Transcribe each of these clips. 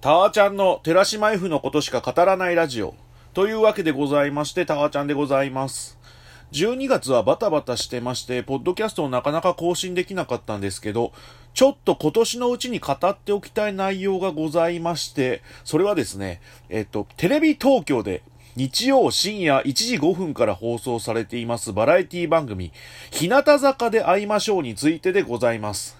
タワちゃんの寺島 F のことしか語らないラジオ。というわけでございまして、タワちゃんでございます。12月はバタバタしてまして、ポッドキャストをなかなか更新できなかったんですけど、ちょっと今年のうちに語っておきたい内容がございまして、それはですね、えっと、テレビ東京で日曜深夜1時5分から放送されていますバラエティ番組、日向坂で会いましょうについてでございます。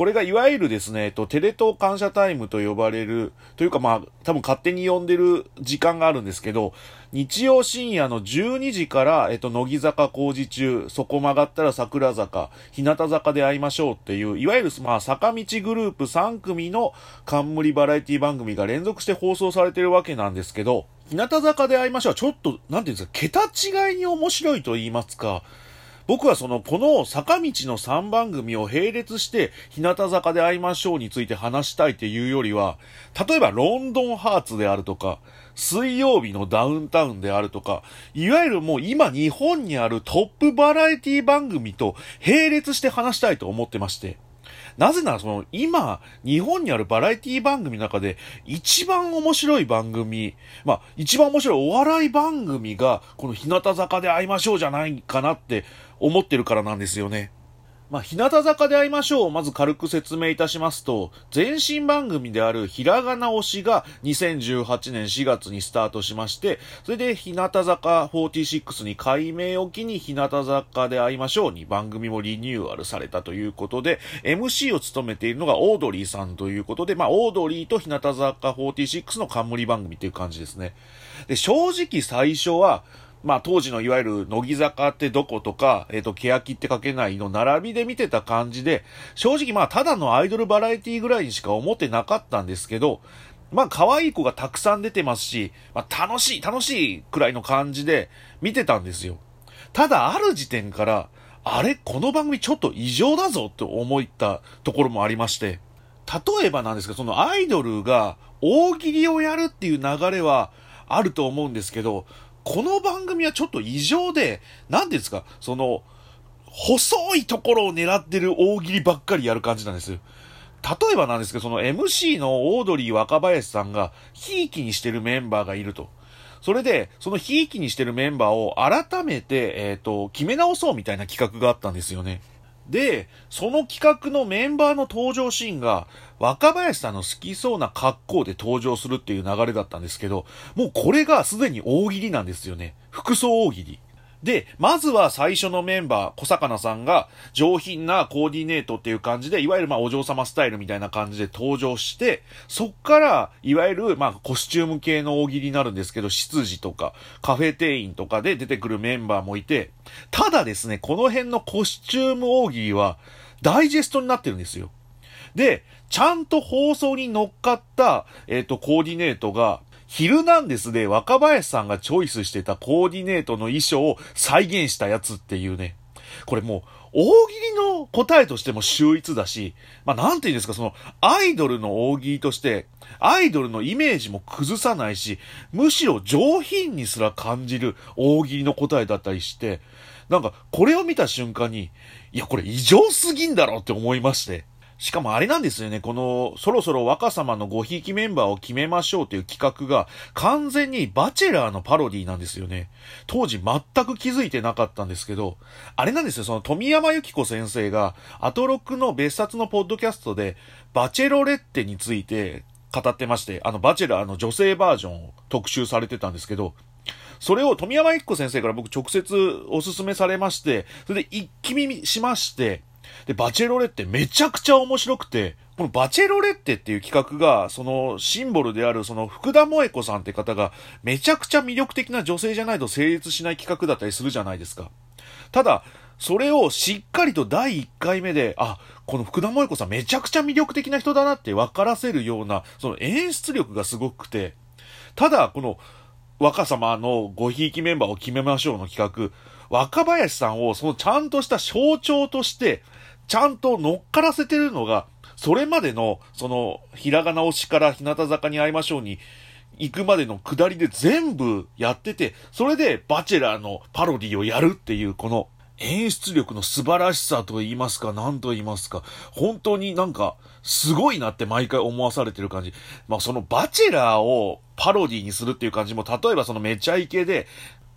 これがいわゆるですね、えっと、テレ東感謝タイムと呼ばれる、というかまあ、多分勝手に呼んでる時間があるんですけど、日曜深夜の12時から、えっと、乃木坂工事中、そこ曲がったら桜坂、日向坂で会いましょうっていう、いわゆる、まあ、坂道グループ3組の冠バラエティ番組が連続して放送されてるわけなんですけど、日向坂で会いましょうはちょっと、なんていうんですか、桁違いに面白いと言いますか、僕はその、この坂道の3番組を並列して、日向坂で会いましょうについて話したいっていうよりは、例えばロンドンハーツであるとか、水曜日のダウンタウンであるとか、いわゆるもう今日本にあるトップバラエティ番組と並列して話したいと思ってまして。なぜならその今、日本にあるバラエティ番組の中で一番面白い番組、まあ一番面白いお笑い番組がこの日向坂で会いましょうじゃないかなって思ってるからなんですよね。まあ、日向坂で会いましょう。まず軽く説明いたしますと、前身番組であるひらがな推しが2018年4月にスタートしまして、それで日向坂46に改名を機に日向坂で会いましょうに番組もリニューアルされたということで、MC を務めているのがオードリーさんということで、まあ、オードリーと日向坂46の冠番組という感じですね。で、正直最初は、まあ当時のいわゆる乃木坂ってどことか、えっ、ー、と、欅って書けないの並びで見てた感じで、正直まあただのアイドルバラエティぐらいにしか思ってなかったんですけど、まあ可愛い子がたくさん出てますし、まあ楽しい、楽しいくらいの感じで見てたんですよ。ただある時点から、あれこの番組ちょっと異常だぞって思ったところもありまして、例えばなんですけど、そのアイドルが大喜利をやるっていう流れはあると思うんですけど、この番組はちょっと異常で、なんていうんですか、その、細いところを狙ってる大喜利ばっかりやる感じなんです。例えばなんですけど、その MC のオードリー若林さんが、ひいきにしてるメンバーがいると。それで、そのひいきにしてるメンバーを改めて、えっ、ー、と、決め直そうみたいな企画があったんですよね。で、その企画のメンバーの登場シーンが、若林さんの好きそうな格好で登場するっていう流れだったんですけど、もうこれがすでに大喜利なんですよね。服装大喜利。で、まずは最初のメンバー、小魚さんが上品なコーディネートっていう感じで、いわゆるまあお嬢様スタイルみたいな感じで登場して、そっから、いわゆるまあコスチューム系の大喜利になるんですけど、執事とかカフェ店員とかで出てくるメンバーもいて、ただですね、この辺のコスチューム大喜利はダイジェストになってるんですよ。で、ちゃんと放送に乗っかった、えっ、ー、と、コーディネートが、ヒルナンデスで若林さんがチョイスしてたコーディネートの衣装を再現したやつっていうね。これもう、大喜利の答えとしても秀逸だし、まあ、なんて言うんですか、その、アイドルの大喜利として、アイドルのイメージも崩さないし、むしろ上品にすら感じる大喜利の答えだったりして、なんか、これを見た瞬間に、いや、これ異常すぎんだろって思いまして。しかもあれなんですよね、この、そろそろ若様のごひいきメンバーを決めましょうという企画が、完全にバチェラーのパロディなんですよね。当時全く気づいてなかったんですけど、あれなんですよ、その富山由紀子先生が、アトロックの別冊のポッドキャストで、バチェロレッテについて語ってまして、あの、バチェラーの女性バージョンを特集されてたんですけど、それを富山由紀子先生から僕直接おすすめされまして、それで一気見しまして、で、バチェロレッテめちゃくちゃ面白くて、このバチェロレッテっていう企画が、そのシンボルであるその福田萌子さんって方がめちゃくちゃ魅力的な女性じゃないと成立しない企画だったりするじゃないですか。ただ、それをしっかりと第1回目で、あ、この福田萌子さんめちゃくちゃ魅力的な人だなって分からせるような、その演出力がすごくて、ただ、この若様のごひいきメンバーを決めましょうの企画、若林さんをそのちゃんとした象徴として、ちゃんと乗っからせてるのが、それまでの、その、ひらがな推しから日向坂に会いましょうに、行くまでの下りで全部やってて、それでバチェラーのパロディをやるっていう、この演出力の素晴らしさと言いますか、何と言いますか、本当になんか、すごいなって毎回思わされてる感じ。まあそのバチェラーをパロディにするっていう感じも、例えばそのめちゃイケで、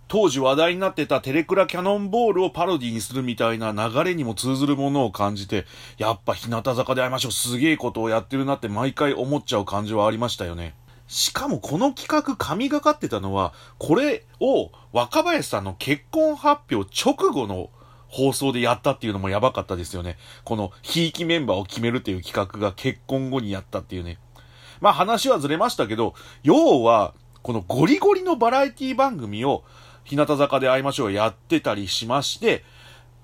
当時話題になってたテレクラキャノンボールをパロディにするみたいな流れにも通ずるものを感じて、やっぱ日向坂で会いましょう。すげえことをやってるなって毎回思っちゃう感じはありましたよね。しかもこの企画神がかってたのは、これを若林さんの結婚発表直後の放送でやったっていうのもやばかったですよね。この、ひいきメンバーを決めるっていう企画が結婚後にやったっていうね。まあ話はずれましたけど、要は、このゴリゴリのバラエティ番組を、日向坂で会いましょうやってたりしまして、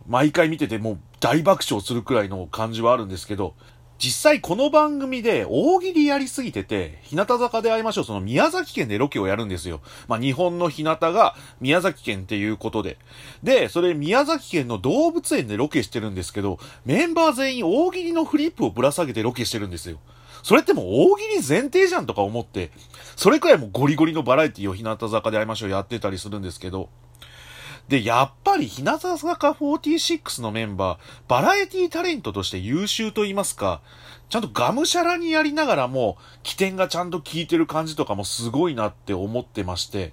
毎回見ててもう大爆笑するくらいの感じはあるんですけど、実際この番組で大喜利やりすぎてて、日向坂で会いましょう、その宮崎県でロケをやるんですよ。まあ日本の日向が宮崎県っていうことで。で、それ宮崎県の動物園でロケしてるんですけど、メンバー全員大喜利のフリップをぶら下げてロケしてるんですよ。それってもう大喜利前提じゃんとか思って、それくらいもうゴリゴリのバラエティを日向坂で会いましょうやってたりするんですけど、で、やっぱり日向坂46のメンバー、バラエティタレントとして優秀と言いますか、ちゃんとがむしゃらにやりながらも、起点がちゃんと効いてる感じとかもすごいなって思ってまして、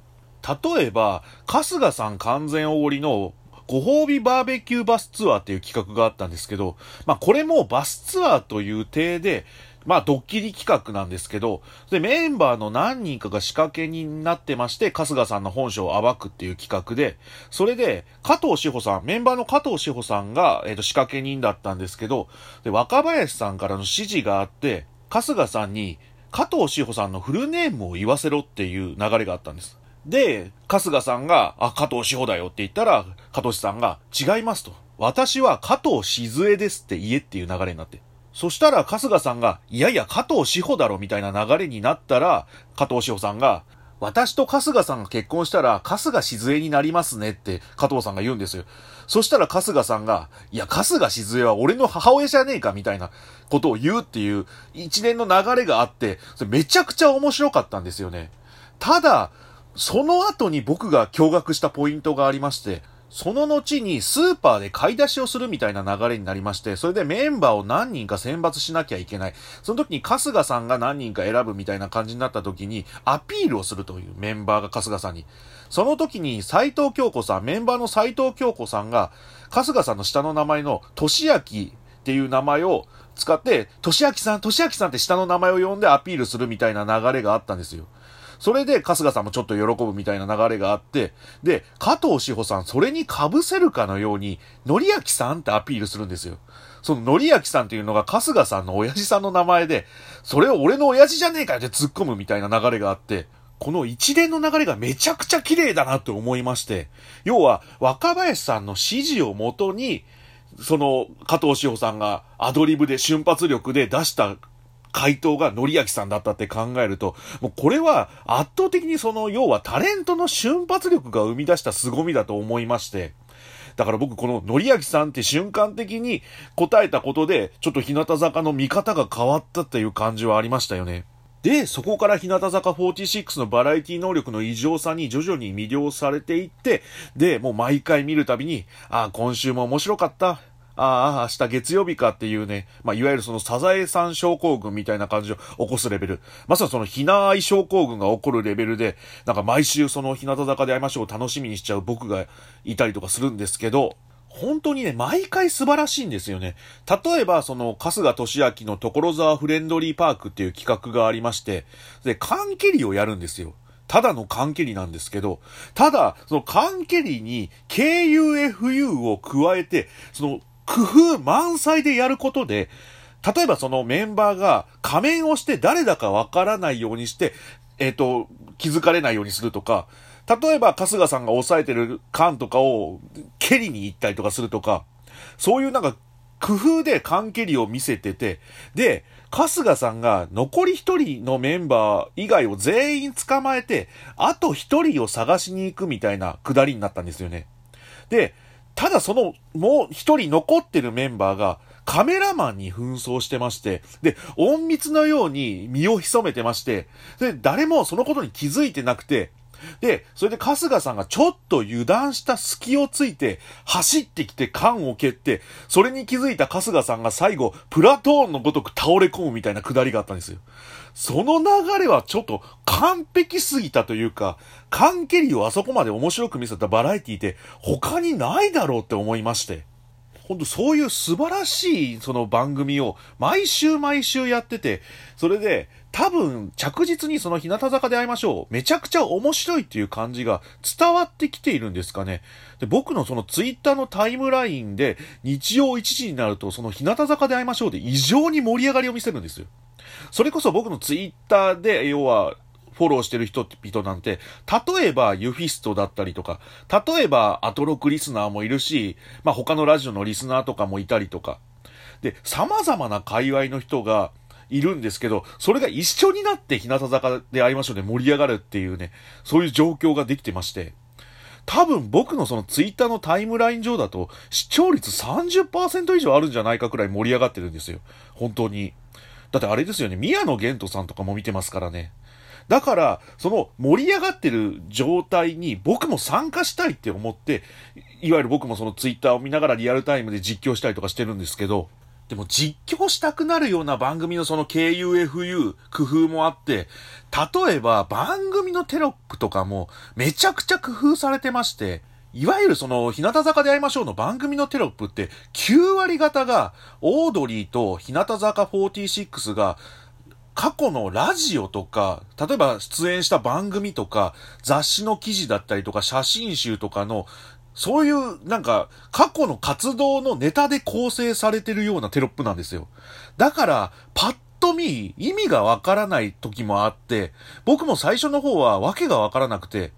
例えば、春日さん完全おごりのご褒美バーベキューバスツアーっていう企画があったんですけど、まあこれもバスツアーという体で、まあ、ドッキリ企画なんですけど、で、メンバーの何人かが仕掛けになってまして、春日さんの本性を暴くっていう企画で、それで、加藤志保さん、メンバーの加藤志保さんが、えっ、ー、と、仕掛け人だったんですけど、で、若林さんからの指示があって、春日さんに、加藤志保さんのフルネームを言わせろっていう流れがあったんです。で、春日さんが、あ、加藤志保だよって言ったら、加藤さんが、違いますと。私は加藤静江ですって言えっていう流れになって。そしたら春日さんが、いやいや加藤志保だろみたいな流れになったら、加藤志保さんが、私と春日さんが結婚したら、春日静江になりますねって加藤さんが言うんですよ。そしたら春日さんが、いや、春日静江は俺の母親じゃねえかみたいなことを言うっていう一連の流れがあって、それめちゃくちゃ面白かったんですよね。ただ、その後に僕が驚愕したポイントがありまして、その後にスーパーで買い出しをするみたいな流れになりまして、それでメンバーを何人か選抜しなきゃいけない。その時に春日さんが何人か選ぶみたいな感じになった時に、アピールをするというメンバーが春日さんに。その時に斎藤京子さん、メンバーの斎藤京子さんが、春日さんの下の名前の、としあきっていう名前を使って、としあきさん、としあきさんって下の名前を呼んでアピールするみたいな流れがあったんですよ。それで春日さんもちょっと喜ぶみたいな流れがあって、で、加藤志保さん、それに被せるかのように、のりあきさんってアピールするんですよ。そののりあきさんっていうのが春日さんの親父さんの名前で、それを俺の親父じゃねえかよって突っ込むみたいな流れがあって、この一連の流れがめちゃくちゃ綺麗だなって思いまして、要は若林さんの指示をもとに、その加藤志保さんがアドリブで瞬発力で出した回答がのりあきさんだったって考えると、もうこれは圧倒的にその、要はタレントの瞬発力が生み出した凄みだと思いまして、だから僕こののりあきさんって瞬間的に答えたことで、ちょっと日向坂の見方が変わったっていう感じはありましたよね。で、そこから日向坂46のバラエティ能力の異常さに徐々に魅了されていって、で、もう毎回見るたびに、ああ、今週も面白かった。ああ、明日月曜日かっていうね、まあ、いわゆるそのサザエさん症候群みたいな感じを起こすレベル。まさにそのひなあい症候群が起こるレベルで、なんか毎週その日向坂で会いましょう楽しみにしちゃう僕がいたりとかするんですけど、本当にね、毎回素晴らしいんですよね。例えば、その、春日俊明の所沢フレンドリーパークっていう企画がありまして、で、缶蹴りをやるんですよ。ただの缶蹴りなんですけど、ただ、その缶蹴りに KUFU を加えて、その工夫満載でやることで、例えばそのメンバーが仮面をして誰だかわからないようにして、えっ、ー、と、気づかれないようにするとか、例えば春日さんが押さえてる缶とかを蹴りに行ったりとかするとか、そういうなんか工夫で缶蹴りを見せてて、で、春日さんが残り一人のメンバー以外を全員捕まえて、あと一人を探しに行くみたいなくだりになったんですよね。で、ただその、もう一人残ってるメンバーが、カメラマンに紛争してまして、で、隠密のように身を潜めてまして、で、誰もそのことに気づいてなくて、で、それで春日さんがちょっと油断した隙をついて、走ってきて缶を蹴って、それに気づいた春日さんが最後、プラトーンのごとく倒れ込むみたいなくだりがあったんですよ。その流れはちょっと完璧すぎたというか、缶蹴りをあそこまで面白く見せたバラエティって他にないだろうって思いまして。本当そういう素晴らしいその番組を毎週毎週やってて、それで多分着実にその日向坂で会いましょう。めちゃくちゃ面白いっていう感じが伝わってきているんですかね。で、僕のそのツイッターのタイムラインで日曜1時になるとその日向坂で会いましょうで異常に盛り上がりを見せるんですよ。それこそ僕のツイッターで、要はフォローしてる人々なんて、例えばユフィストだったりとか、例えばアトロクリスナーもいるし、まあ他のラジオのリスナーとかもいたりとか。で、様々な界隈の人がいるんですけど、それが一緒になって日向坂で会いましょうね、盛り上がるっていうね、そういう状況ができてまして。多分僕のそのツイッターのタイムライン上だと視聴率30%以上あるんじゃないかくらい盛り上がってるんですよ。本当に。だってあれですよね、宮野玄斗さんとかも見てますからね。だから、その盛り上がってる状態に僕も参加したいって思って、いわゆる僕もそのツイッターを見ながらリアルタイムで実況したりとかしてるんですけど、でも実況したくなるような番組のその KUFU 工夫もあって、例えば番組のテロップとかもめちゃくちゃ工夫されてまして、いわゆるその、日向坂で会いましょうの番組のテロップって9割方がオードリーと日向坂46が過去のラジオとか、例えば出演した番組とか、雑誌の記事だったりとか、写真集とかの、そういうなんか過去の活動のネタで構成されてるようなテロップなんですよ。だから、パッと見、意味がわからない時もあって、僕も最初の方はわけがわからなくて、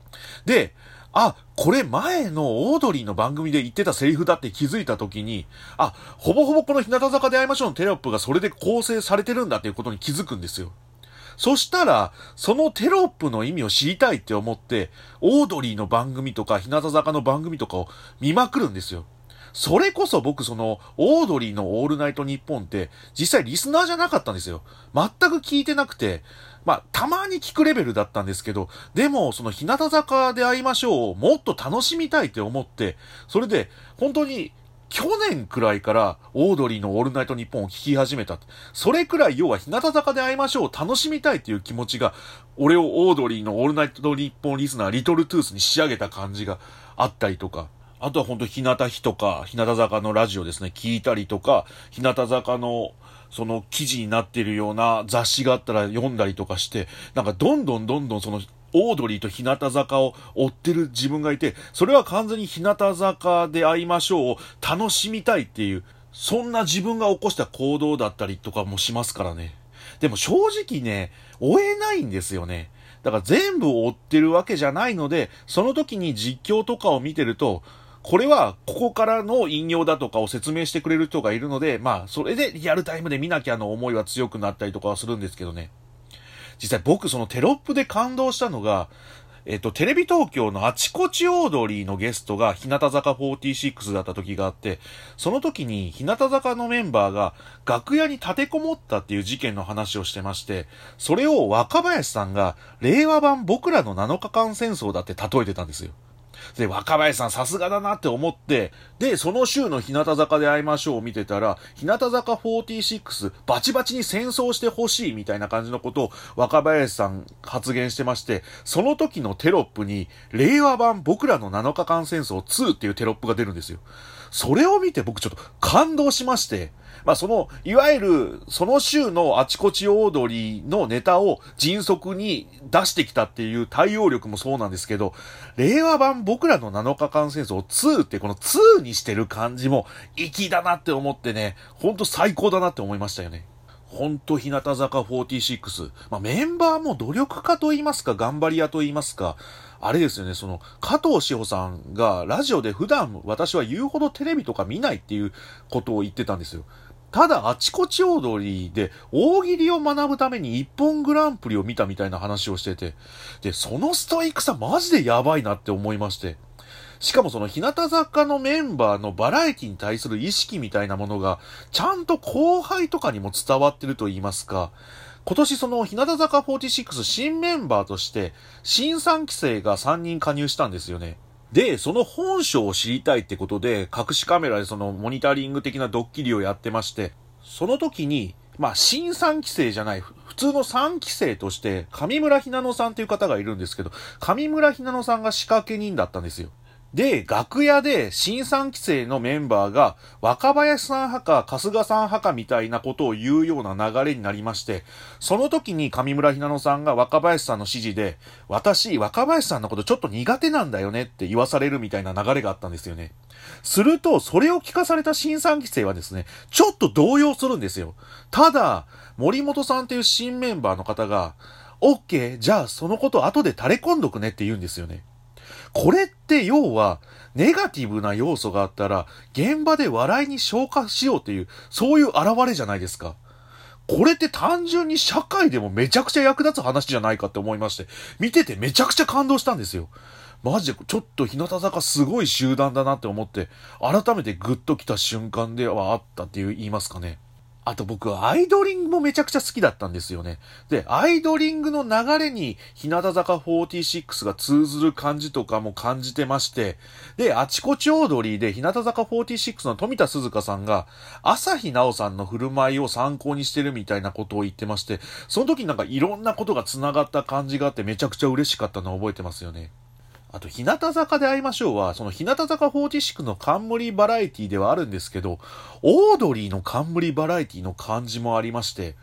で、あ、これ前のオードリーの番組で言ってたセリフだって気づいた時に、あ、ほぼほぼこの日向坂で会いましょうのテロップがそれで構成されてるんだっていうことに気づくんですよ。そしたら、そのテロップの意味を知りたいって思って、オードリーの番組とか日向坂の番組とかを見まくるんですよ。それこそ僕その、オードリーのオールナイトニッポンって、実際リスナーじゃなかったんですよ。全く聞いてなくて、まあ、たまに聞くレベルだったんですけど、でも、その日向坂で会いましょうをもっと楽しみたいって思って、それで、本当に、去年くらいからオードリーのオールナイトニッポンを聞き始めた。それくらい要は日向坂で会いましょう楽しみたいっていう気持ちが、俺をオードリーのオールナイトニッポンリスナーリトルトゥースに仕上げた感じがあったりとか。あとは本当日向日とか、日向坂のラジオですね、聞いたりとか、日向坂のその記事になってるような雑誌があったら読んだりとかして、なんかどんどんどんどんその、オードリーと日向坂を追ってる自分がいて、それは完全に日向坂で会いましょうを楽しみたいっていう、そんな自分が起こした行動だったりとかもしますからね。でも正直ね、追えないんですよね。だから全部追ってるわけじゃないので、その時に実況とかを見てると、これはここからの引用だとかを説明してくれる人がいるので、まあ、それでリアルタイムで見なきゃの思いは強くなったりとかはするんですけどね。実際僕そのテロップで感動したのが、えっと、テレビ東京のあちこちオードリーのゲストが日向坂46だった時があって、その時に日向坂のメンバーが楽屋に立てこもったっていう事件の話をしてまして、それを若林さんが令和版僕らの7日間戦争だって例えてたんですよ。で、若林さんさすがだなって思って、で、その週の日向坂で会いましょうを見てたら、日向坂46バチバチに戦争してほしいみたいな感じのことを若林さん発言してまして、その時のテロップに、令和版僕らの7日間戦争2っていうテロップが出るんですよ。それを見て僕ちょっと感動しまして、まあその、いわゆる、その週のあちこちオードリーのネタを迅速に出してきたっていう対応力もそうなんですけど、令和版僕らの7日間戦争2ってこの2にしてる感じも粋だなって思ってね、ほんと最高だなって思いましたよね。ほんと日向坂46。まあ、メンバーも努力家と言いますか、頑張り屋と言いますか、あれですよね、その、加藤志保さんがラジオで普段私は言うほどテレビとか見ないっていうことを言ってたんですよ。ただ、あちこち踊りで、大喜利を学ぶために一本グランプリを見たみたいな話をしてて、で、そのストイックさマジでやばいなって思いまして。しかもその日向坂のメンバーのバラエティに対する意識みたいなものが、ちゃんと後輩とかにも伝わってると言いますか、今年その日向坂46新メンバーとして新3期生が3人加入したんですよね。で、その本性を知りたいってことで、隠しカメラでそのモニタリング的なドッキリをやってまして、その時に、まあ、新3期生じゃない、普通の3期生として、上村ひなのさんという方がいるんですけど、上村ひなのさんが仕掛け人だったんですよ。で、楽屋で新3期生のメンバーが若林さん派か春日さん派かみたいなことを言うような流れになりまして、その時に上村ひなのさんが若林さんの指示で、私、若林さんのことちょっと苦手なんだよねって言わされるみたいな流れがあったんですよね。すると、それを聞かされた新3期生はですね、ちょっと動揺するんですよ。ただ、森本さんっていう新メンバーの方が、OK、じゃあそのこと後で垂れ込んどくねって言うんですよね。これって要は、ネガティブな要素があったら、現場で笑いに消化しようっていう、そういう現れじゃないですか。これって単純に社会でもめちゃくちゃ役立つ話じゃないかって思いまして、見ててめちゃくちゃ感動したんですよ。マジでちょっと日向坂すごい集団だなって思って、改めてグッと来た瞬間ではあったっていう言いますかね。あと僕アイドリングもめちゃくちゃ好きだったんですよね。で、アイドリングの流れに日向坂46が通ずる感じとかも感じてまして、で、あちこちオードリーで日向坂46の富田鈴香さんが朝日奈央さんの振る舞いを参考にしてるみたいなことを言ってまして、その時なんかいろんなことが繋がった感じがあってめちゃくちゃ嬉しかったのを覚えてますよね。あと、日向坂で会いましょうは、その日向坂46の冠バラエティではあるんですけど、オードリーの冠バラエティの感じもありまして、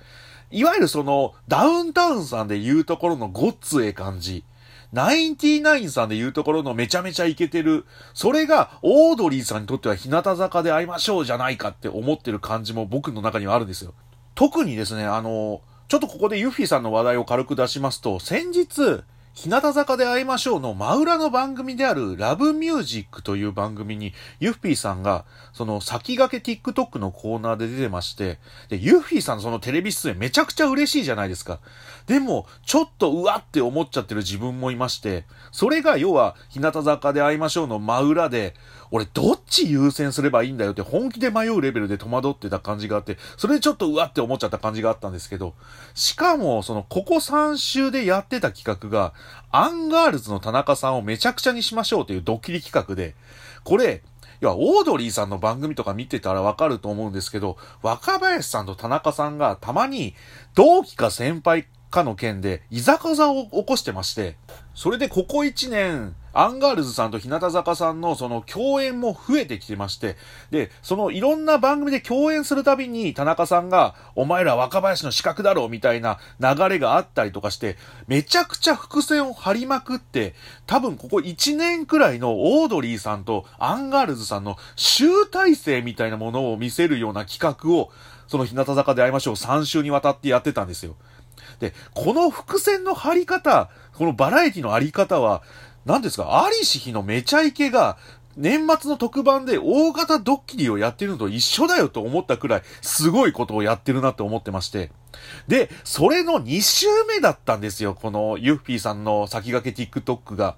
いわゆるその、ダウンタウンさんで言うところのごっつええ感じ。ナインティナインさんで言うところのめちゃめちゃイケてる。それが、オードリーさんにとっては日向坂で会いましょうじゃないかって思ってる感じも僕の中にはあるんですよ。特にですね、あの、ちょっとここでユッフィさんの話題を軽く出しますと、先日、日向坂で会いましょうの真裏の番組であるラブミュージックという番組にユッフィーさんがその先駆け TikTok のコーナーで出てまして、で、ユッフィーさんのそのテレビ出演めちゃくちゃ嬉しいじゃないですか。でも、ちょっとうわって思っちゃってる自分もいまして、それが要は日向坂で会いましょうの真裏で、俺どっち優先すればいいんだよって本気で迷うレベルで戸惑ってた感じがあって、それでちょっとうわって思っちゃった感じがあったんですけど、しかもそのここ3週でやってた企画が、アンガールズの田中さんをめちゃくちゃにしましょうというドッキリ企画で、これ、要は、オードリーさんの番組とか見てたらわかると思うんですけど、若林さんと田中さんがたまに同期か先輩かの件で、いざこざを起こしてまして、それでここ1年、アンガールズさんと日向坂さんのその共演も増えてきてまして、で、そのいろんな番組で共演するたびに田中さんが、お前ら若林の刺客だろみたいな流れがあったりとかして、めちゃくちゃ伏線を張りまくって、多分ここ1年くらいのオードリーさんとアンガールズさんの集大成みたいなものを見せるような企画を、その日向坂で会いましょう3週にわたってやってたんですよ。で、この伏線の張り方、このバラエティのあり方は、何ですか、ありし日のめちゃイケが、年末の特番で大型ドッキリをやってるのと一緒だよと思ったくらい、すごいことをやってるなって思ってまして。で、それの2週目だったんですよ、このユッフィーさんの先駆け TikTok が。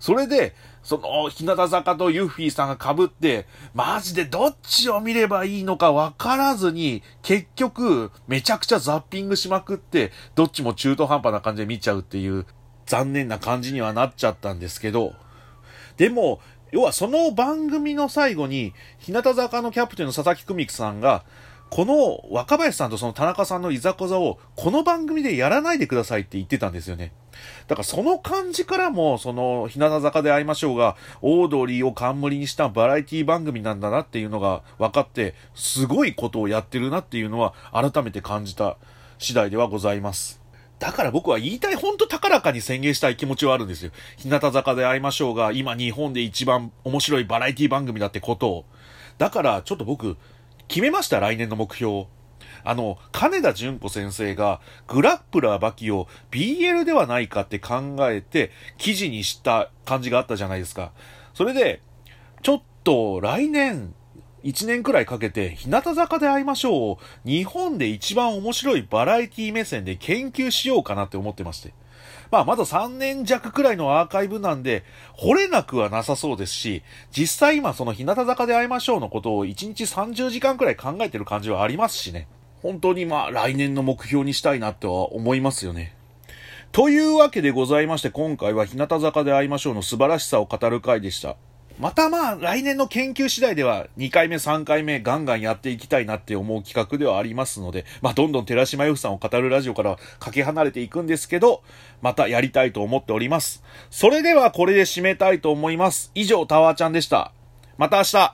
それで、その、日向坂とユッフィーさんが被って、マジでどっちを見ればいいのか分からずに、結局、めちゃくちゃザッピングしまくって、どっちも中途半端な感じで見ちゃうっていう、残念な感じにはなっちゃったんですけど、でも、要はその番組の最後に、日向坂のキャプテンの佐々木久美子さんが、この若林さんとその田中さんのいざこざをこの番組でやらないでくださいって言ってたんですよね。だからその感じからも、その日向坂で会いましょうが、オードリーを冠にしたバラエティ番組なんだなっていうのが分かって、すごいことをやってるなっていうのは改めて感じた次第ではございます。だから僕は言いたい、ほんと高らかに宣言したい気持ちはあるんですよ。日向坂で会いましょうが、今日本で一番面白いバラエティ番組だってことを。だからちょっと僕、決めました、来年の目標。あの、金田純子先生が、グラップラーバキを BL ではないかって考えて、記事にした感じがあったじゃないですか。それで、ちょっと来年、1年くらいかけて、日向坂で会いましょう日本で一番面白いバラエティ目線で研究しようかなって思ってまして。まあ、まだ3年弱くらいのアーカイブなんで、掘れなくはなさそうですし、実際今その日向坂で会いましょうのことを1日30時間くらい考えてる感じはありますしね。本当にまあ来年の目標にしたいなとは思いますよね。というわけでございまして今回は日向坂で会いましょうの素晴らしさを語る回でした。またまあ来年の研究次第では2回目3回目ガンガンやっていきたいなって思う企画ではありますので、まあどんどん寺島由布さんを語るラジオからかけ離れていくんですけど、またやりたいと思っております。それではこれで締めたいと思います。以上タワーちゃんでした。また明日